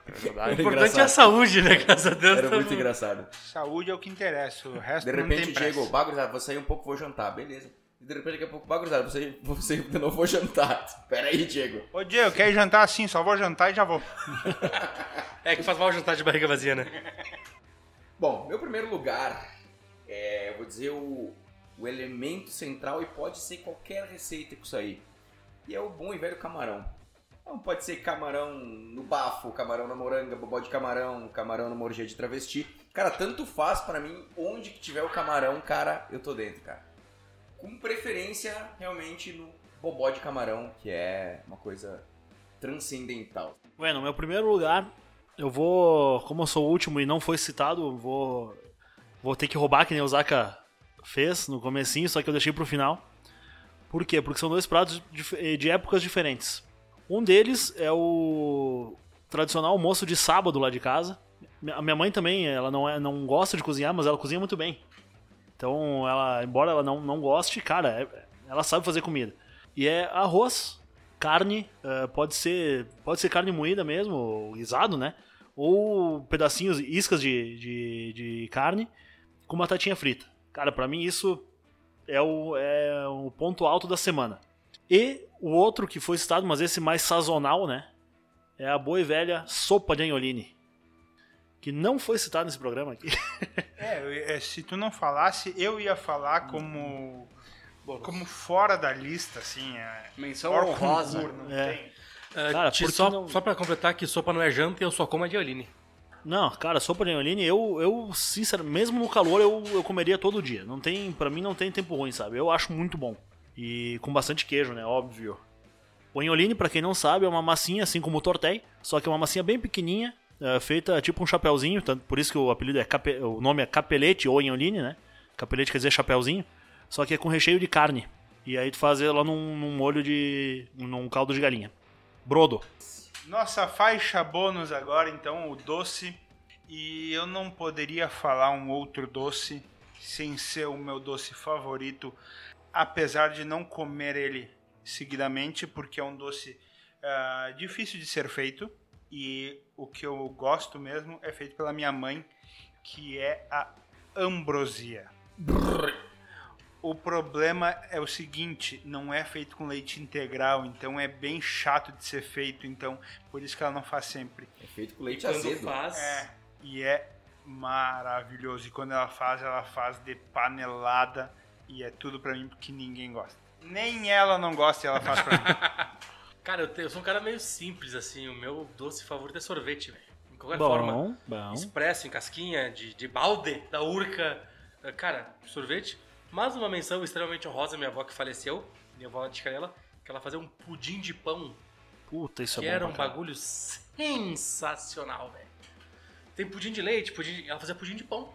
É O importante engraçado. é a saúde, né? Graças a Deus. Era tamo- muito engraçado. Saúde é o que interessa, o resto De não repente, tem o pressa. Diego, bagurizado, vou sair um pouco, vou jantar, beleza. E de repente, daqui a pouco, sair, vou sair de novo, vou jantar. Pera aí, Diego. Ô Diego, quer jantar assim? Só vou jantar e já vou. É que faz mal jantar de barriga vazia, né? Bom, meu primeiro lugar é, eu vou dizer, o, o elemento central e pode ser qualquer receita com isso aí. E é o bom e velho camarão. Então pode ser camarão no bafo, camarão na moranga, bobó de camarão, camarão na morgia de travesti. Cara, tanto faz pra mim, onde que tiver o camarão, cara, eu tô dentro, cara. Com preferência, realmente, no bobó de camarão, que é uma coisa transcendental. Bueno, meu primeiro lugar, eu vou, como eu sou o último e não foi citado, vou vou ter que roubar que nem o Zaka fez no comecinho, só que eu deixei pro final. Por quê? Porque são dois pratos dif- de épocas diferentes. Um deles é o tradicional almoço de sábado lá de casa. A minha mãe também, ela não, é, não gosta de cozinhar, mas ela cozinha muito bem. Então, ela, embora ela não, não goste, cara, é- ela sabe fazer comida. E é arroz, carne, eh, pode ser pode ser carne moída mesmo, guisado, né? Ou pedacinhos, iscas de, de, de carne com batatinha frita. Cara, pra mim isso é o, é o ponto alto da semana. E o outro que foi citado, mas esse mais sazonal, né? É a boa e velha sopa de anholine. Que não foi citado nesse programa aqui. É, é, se tu não falasse, eu ia falar como como fora da lista, assim. É, Menção honrosa. não É. tem. Ah, Cara, te- só, não- só pra completar que sopa não é janta e eu só como a de Aline. Não, cara, sopa de anholine, eu, eu sinceramente, mesmo no calor, eu, eu comeria todo dia. Não tem, para mim não tem tempo ruim, sabe? Eu acho muito bom. E com bastante queijo, né? Óbvio. O anholine, pra quem não sabe, é uma massinha assim como o tortei, só que é uma massinha bem pequenininha, é, feita tipo um chapéuzinho, tanto por isso que o apelido é cape- o nome é capelete ou anholine, né? Capelete quer dizer chapéuzinho, só que é com recheio de carne. E aí tu faz ela num, num molho de num caldo de galinha. Brodo. Nossa faixa bônus agora, então, o doce. E eu não poderia falar um outro doce sem ser o meu doce favorito, apesar de não comer ele seguidamente, porque é um doce ah, difícil de ser feito. E o que eu gosto mesmo é feito pela minha mãe, que é a ambrosia. O problema é o seguinte, não é feito com leite integral, então é bem chato de ser feito, então por isso que ela não faz sempre. É feito com leite Quando azedo. faz. É, e é maravilhoso. E quando ela faz, ela faz de panelada e é tudo pra mim porque ninguém gosta. Nem ela não gosta e ela faz pra mim. Cara, eu, te- eu sou um cara meio simples, assim. O meu doce favorito é sorvete, velho. Em qualquer forma. Bom, bom. Expresso, em casquinha, de, de balde, da urca. Cara, sorvete. Mas uma menção extremamente honrosa, minha avó que faleceu, minha avó de canela, que ela fazia um pudim de pão, Puta, isso que é bom. era um bagulho sensacional, velho. Tem pudim de leite, pudim de- ela fazia pudim de pão.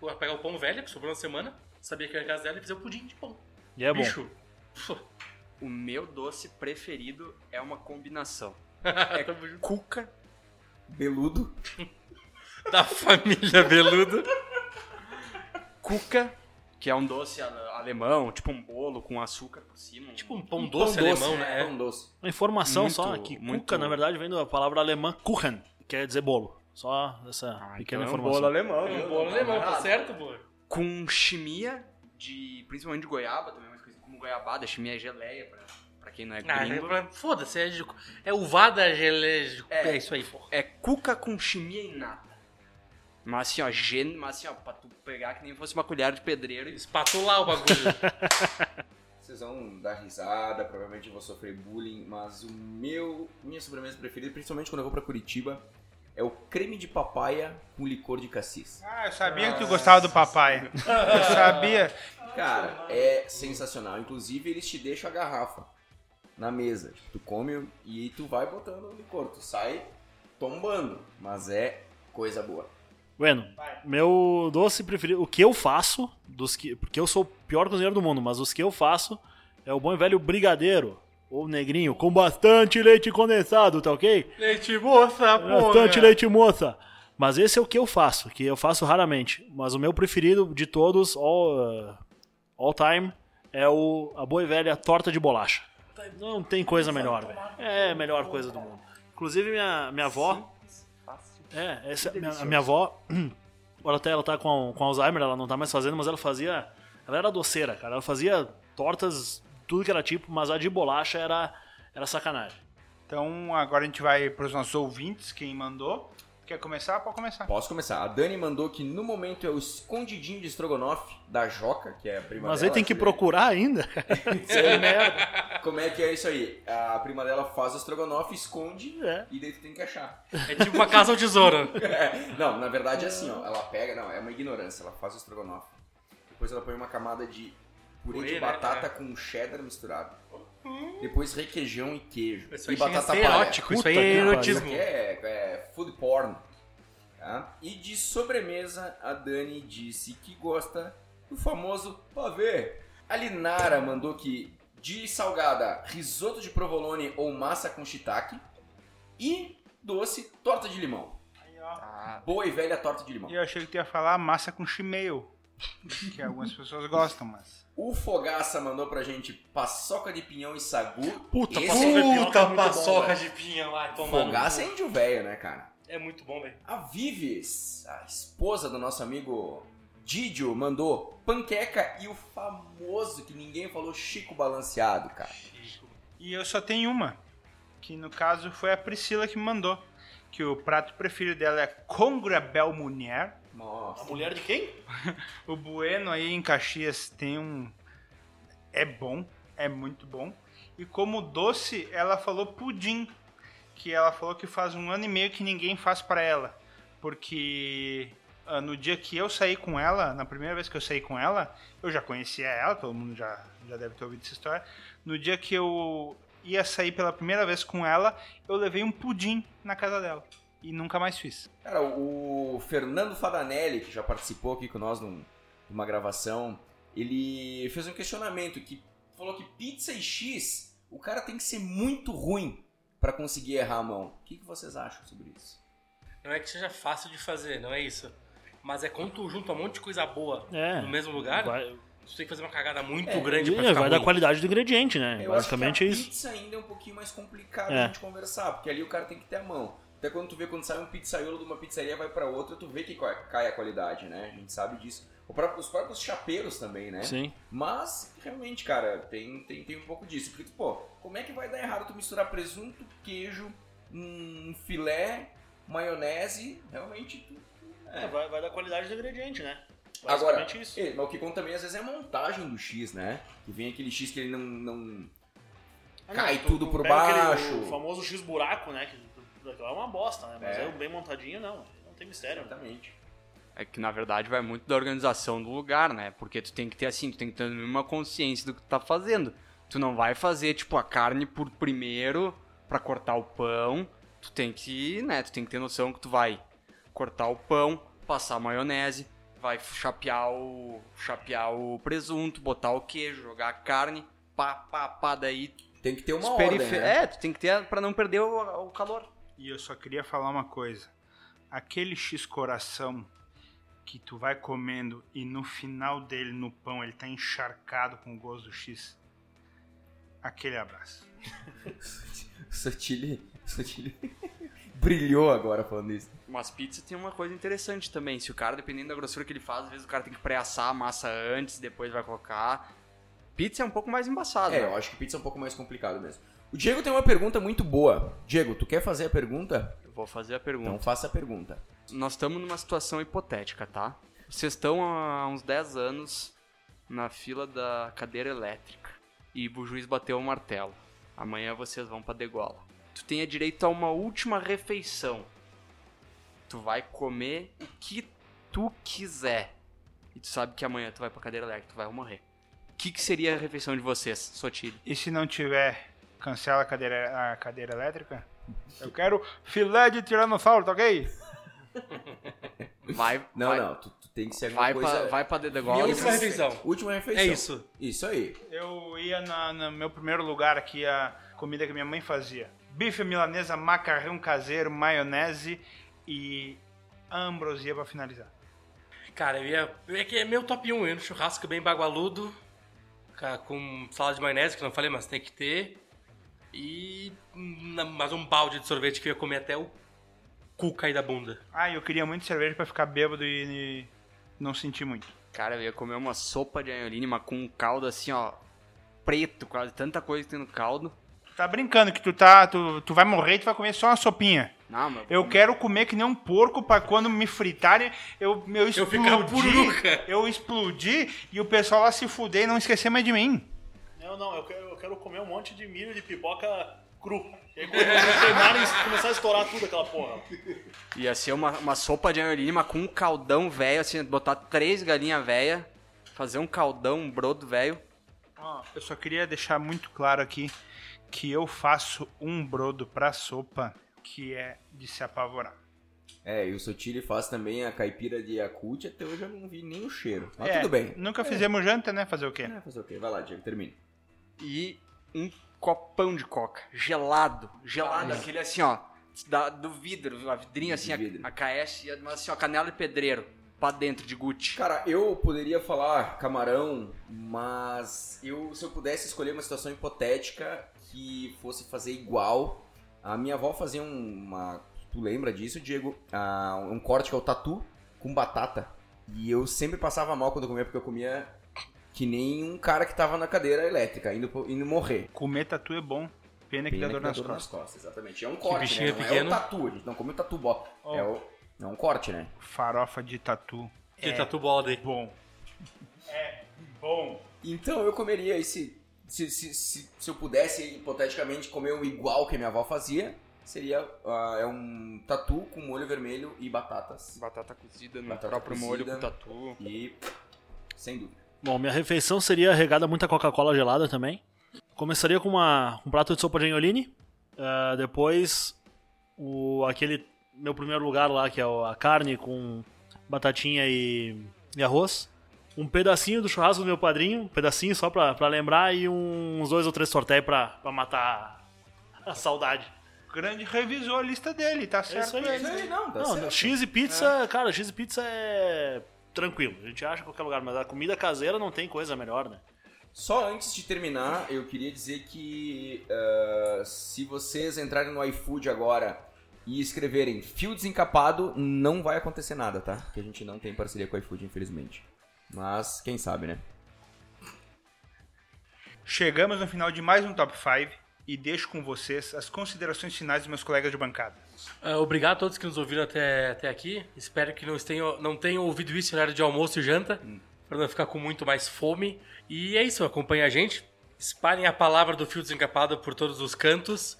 Ela pegava o pão velho, que sobrou na semana, sabia que era em casa dela, e fazia o pudim de pão. E é bom. Bicho, pô, O meu doce preferido é uma combinação. é. Cuca, Beludo. da família Beludo. cuca, que é um doce ale- alemão, tipo um bolo com açúcar por cima. Tipo um pão Um doce pão alemão, é, né? Pão doce. Uma informação Muito, só que muito- cuca, na verdade, vem da palavra alemã Kuchen, que quer dizer bolo. Só essa Ah, pequena então é um informação. bolo alemão. É um viu? bolo alemão, tá certo, pô? Com chimia, de, principalmente de goiaba, também como goiabada. Chimia é geleia, pra, pra quem não é Ah, gringo. é pra- foda-se, é, de- é uvada gelé. É, É. isso aí, porra. É cuca com chimia e nata. Mas assim, ó, gen... mas assim, ó, pra tu pegar que nem fosse uma colher de pedreiro e Espatular o bagulho. Vocês vão dar risada, provavelmente eu vou sofrer bullying, mas o meu, minha sobremesa preferida, principalmente quando eu vou pra Curitiba, é o creme de papaya com licor de cassis. Ah, eu sabia que tu gostava do papai. Eu sabia. Cara, é sensacional. Inclusive, eles te deixam a garrafa na mesa. Tu come e tu vai botando o licor. Tu sai tombando, mas é coisa boa. Bueno, meu doce preferido, o que eu faço, dos que, porque eu sou o pior cozinheiro do mundo, mas os que eu faço é o bom e velho brigadeiro, ou negrinho, com bastante leite condensado, tá ok? Leite moça, Bastante leite moça. Mas esse é o que eu faço, que eu faço raramente. Mas o meu preferido de todos, all, uh, all time, é o, a boa e velha torta de bolacha. Não tem coisa melhor, velho. É a melhor coisa do mundo. Inclusive, minha, minha avó. É, essa, minha, a minha avó. Agora até ela tá com, com Alzheimer, ela não tá mais fazendo, mas ela fazia. Ela era doceira, cara. Ela fazia tortas, tudo que era tipo, mas a de bolacha era, era sacanagem. Então agora a gente vai pros nossos ouvintes, quem mandou. Quer começar? Pode começar. Posso começar. A Dani mandou que no momento é o escondidinho de estrogonofe da Joca, que é a prima Mas aí dela, tem que daí- procurar ainda. Sério, merda. Como é que é isso aí? A prima dela faz o estrogonofe, esconde É. e daí tu tem que achar. É tipo uma casa ao tesouro. É, não, na verdade é assim, ó. Ela pega, não, é uma ignorância. Ela faz o estrogonofe. Depois ela põe uma camada de purê, Purê, de né? batata com cheddar misturado. Depois requeijão e queijo. Isso e aí batata palha. erótico, isso aí é pariu. Isso erotismo. aqui é, é food porn. Tá? E de sobremesa, a Dani disse que gosta do famoso pavê. A Linara mandou que de salgada, risoto de provolone ou massa com shiitake. E doce, torta de limão. Tá. Boa e velha torta de limão. E eu achei que tu ia falar massa com chimeio. Que algumas pessoas gostam, mas. O Fogaça mandou pra gente paçoca de pinhão e sagu. Puta, Esse paçoca pinhão é Puta bom, paçoca velho. de lá, tomando. Fogaça é índio velho, né, cara? É muito bom, velho. A Vives, a esposa do nosso amigo Didio, mandou panqueca e o famoso que ninguém falou Chico Balanceado, cara. E eu só tenho uma. Que no caso foi a Priscila que me mandou. Que o prato preferido dela é Congrabel Munier. A Nossa. mulher de quem? O Bueno aí em Caxias tem um. É bom, é muito bom. E como doce, ela falou pudim. Que ela falou que faz um ano e meio que ninguém faz pra ela. Porque ah, no dia que eu saí com ela, na primeira vez que eu saí com ela, eu já conhecia ela, todo mundo já, já deve ter ouvido essa história. No dia que eu ia sair pela primeira vez com ela, eu levei um pudim na casa dela. E nunca mais fiz. Cara, o Fernando Fadanelli, que já participou aqui com nós num- numa gravação, ele fez um questionamento que falou que pizza e X, o cara tem que ser muito ruim pra conseguir errar a mão. O que, que vocês acham sobre isso? Não é que seja fácil de fazer, não é isso. Mas é quando tu junta um monte de coisa boa É. no mesmo lugar, Vai, tu tem que fazer uma cagada muito É, grande pra é, ficar vai da ruim. qualidade do ingrediente, né? Eu Basicamente é acho que a isso. pizza ainda é um pouquinho mais complicado É. de conversar, porque ali o cara tem que ter a mão. Até quando tu vê quando sai um pizzaiolo de uma pizzaria vai pra outra, tu vê que ca- cai a qualidade, né? A gente sabe disso. O próprio- os próprios chapeiros também, né? Sim. Mas, realmente, cara, tem, tem, tem um pouco disso. Porque, pô, como é que vai dar errado tu misturar presunto, queijo, um filé, maionese? Realmente, tu... É, vai, vai da qualidade do ingrediente, né? Agora, isso. é, mas o que conta também às vezes é a montagem do X, né? Que vem aquele X que ele não... não... Ah, cai tu- tudo tu por aquele- baixo. o famoso X buraco, né? Que aquilo é uma bosta, né? Mas É. é. bem montadinho, não. Não tem mistério. né? Exatamente. É que na verdade vai muito da organização do lugar, né? Porque tu tem que ter assim, tu tem que ter uma consciência do que tu tá fazendo. Tu não vai fazer, tipo, a carne por primeiro pra cortar o pão. Tu tem que, né? Tu tem que ter noção que tu vai cortar o pão, passar a maionese, vai chapear o, chapear o presunto, botar o queijo, jogar a carne, pá, pá, pá, daí... Tem que ter uma ordem, né? É, tu tem que ter pra não perder o, o calor. E eu só queria falar uma coisa. Aquele X coração que tu vai comendo e no final dele, no pão, ele tá encharcado com o gosto do X. Aquele abraço. Sotile, Sotile brilhou agora falando isso. Mas pizza tem uma coisa interessante também. Se o cara, dependendo da grossura que ele faz, às vezes o cara tem que pré-assar a massa antes, depois vai colocar. Pizza é um pouco mais embaçado. É, né? eu acho que pizza é um pouco mais complicado mesmo. O Diego tem uma pergunta muito boa. Diego, tu quer fazer a pergunta? Eu vou fazer a pergunta. Então faça a pergunta. Nós estamos numa situação hipotética, tá? Vocês estão há uns 10 anos na fila da cadeira elétrica e o juiz bateu o martelo. Amanhã vocês vão pra degola. Tu tem direito a uma última refeição. Tu vai comer o que tu quiser. E tu sabe que amanhã tu vai pra cadeira elétrica, tu vai morrer. O que, que seria a refeição de vocês, Sotile? E se não tiver, cancela a cadeira, a cadeira elétrica? Eu quero filé de tiranossauro, tá ok? Vai, Não, vai, não, tu, tu tem que ser alguma vai, coisa... pra, vai pra degola. Minha última refeição. Última refeição. É isso. Isso aí. Eu ia na- no meu primeiro lugar aqui, a comida que minha mãe fazia. Bife milanesa, macarrão caseiro, maionese e ambrosia pra finalizar. Cara, eu ia. É que é meu top 1, eu ia no churrasco bem bagualudo, com salada de maionese, que eu não falei, mas tem que ter. E mais um balde de sorvete que eu ia comer até o cu cair da bunda. Ah, eu queria muito cerveja pra ficar bêbado e, e não sentir muito. Cara, eu ia comer uma sopa de anholine, mas com um caldo assim, ó, preto, quase tanta coisa que tem no caldo. Tu tá brincando que tu tá. Tu, tu vai morrer e tu vai comer só uma sopinha. Não, mas Eu quero comer que nem um porco pra quando me fritarem eu, eu explodir. ficar pururuca. eu explodir e o pessoal lá se fuder e não esquecer mais de mim. Não, não, eu quero, eu quero comer um monte de milho de pipoca cru. E aí quando eles queimarem, começar a estourar tudo aquela porra. ia ser uma, uma sopa de anholine, mas com um caldão velho, assim, botar três galinhas velhas, fazer um caldão, um brodo velho. Ó, eu só queria deixar muito claro aqui que eu faço um brodo pra sopa que é de se apavorar. É, e o Sotile faz também a caipira de Yakult, até hoje eu não vi nem o cheiro. Mas É, tudo bem. Nunca fizemos janta, né? Fazer o quê? É, fazer o quê? Vai lá, Diego, termina. E um copão de coca, gelado, gelado, aquele assim, ó, da- do vidro, a vidrinha assim, De a, vidro. a KS, mas assim, ó, canela de pedreiro, pra dentro de Gucci. Cara, eu poderia falar camarão, mas eu, se eu pudesse escolher uma situação hipotética que fosse fazer igual, a minha avó fazia um- uma. Tu lembra disso, Diego? Ah, um corte que é o tatu com batata. E eu sempre passava mal quando eu comia, porque eu comia que nem um cara que tava na cadeira elétrica, indo, indo morrer. Comer tatu é bom. Pena que Pena dá dor que nas dor costas. nas costas, exatamente. É um corte, né? Não pequeno. é o tatu, a gente não come o tatu, bó. Oh. É, o, é um corte, né? Farofa de tatu. Que tatu bode. Bom. É bom. Então eu comeria esse. Se, se, se, se eu pudesse, hipoteticamente, comer um igual que a minha avó fazia, seria ah, é um tatu com molho vermelho e batatas. Batata cozida no Batata próprio molho cozida. com tatu. E. Sem dúvida. Bom, minha refeição seria regada muita Coca-Cola gelada também. Começaria com uma, um prato de sopa de anholine. ah, depois, o, aquele meu primeiro lugar lá, que é o- a carne com batatinha e, e arroz. Um pedacinho do churrasco do meu padrinho, um pedacinho só pra, pra lembrar, e uns dois ou três tortéis pra, pra matar a saudade. O grande revisou a lista dele, tá certo? isso aí, ele. isso aí. não, tá Não, certo. X e pizza, cara, X e pizza é tranquilo. A gente acha em qualquer lugar, mas a comida caseira não tem coisa melhor, né? Só antes de terminar, eu queria dizer que ah, se vocês entrarem no iFood agora e escreverem fio desencapado, não vai acontecer nada, tá? Porque a gente não tem parceria com o iFood, infelizmente. Mas quem sabe, né? Chegamos no final de mais um Top 5 e deixo com vocês as considerações finais dos meus colegas de bancada. Ah, obrigado a todos que nos ouviram até, até aqui. Espero que não tenham, não tenham ouvido isso em horário de almoço e janta, para não ficar com muito mais fome. E é isso, acompanhem a gente. Espalhem a palavra do Fio Desencapado por todos os cantos.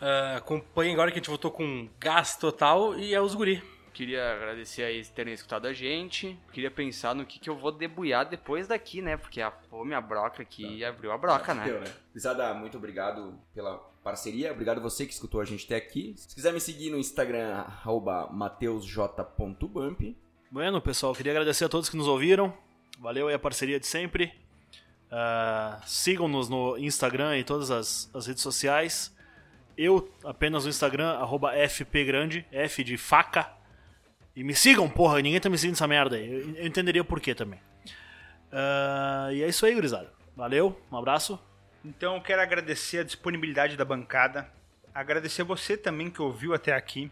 Ah, acompanhem agora que a gente voltou com gás total e é os guri. Queria agradecer aí terem escutado a gente. Queria pensar no que, que eu vou debulhar depois daqui, né? Porque a fome, a broca aqui abriu a broca, né? Deu, né? Pisada, muito obrigado pela parceria. Obrigado você que escutou a gente até aqui. Se quiser me seguir no Instagram, arroba mateusj.bump. Bueno, pessoal, queria agradecer a todos que nos ouviram. Valeu aí a parceria de sempre. Ah, Sigam-nos no Instagram e todas as, as redes sociais. Eu apenas no Instagram, arroba FPGrande, F de faca. E me sigam, porra, ninguém tá me seguindo essa merda aí. Eu, eu entenderia por quê também. Ah, e é isso aí, gurizada. Valeu, um abraço. Então eu quero agradecer a disponibilidade da bancada, agradecer você também que ouviu até aqui,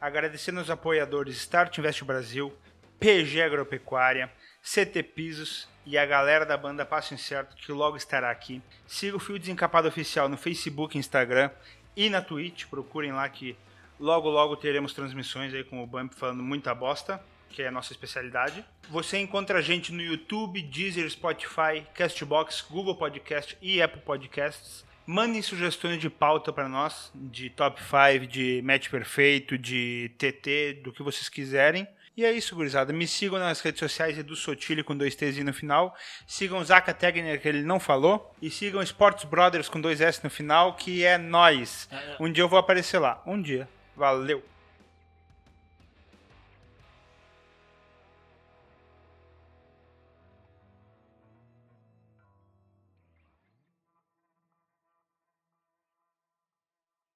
agradecer nos apoiadores Start Invest Brasil, PG Agropecuária, CT Pisos e a galera da banda Passo Incerto que logo estará aqui. Siga o Fio Desencapado Oficial no Facebook, Instagram e na Twitch, procurem lá que logo logo teremos transmissões aí com o Bump falando muita bosta que é a nossa especialidade. Você encontra a gente no YouTube, Deezer, Spotify, Castbox, Google Podcast e Apple Podcasts. Mandem sugestões de pauta para nós, de top 5, de match perfeito, de TT, do que vocês quiserem. E é isso, gurizada. Me sigam nas redes sociais Edu Sotile com dois T's no final. Sigam Zaka Tegner, que ele não falou. E sigam Sports Brothers com dois S no final, que é nós. Um dia eu vou aparecer lá. Um dia. Valeu!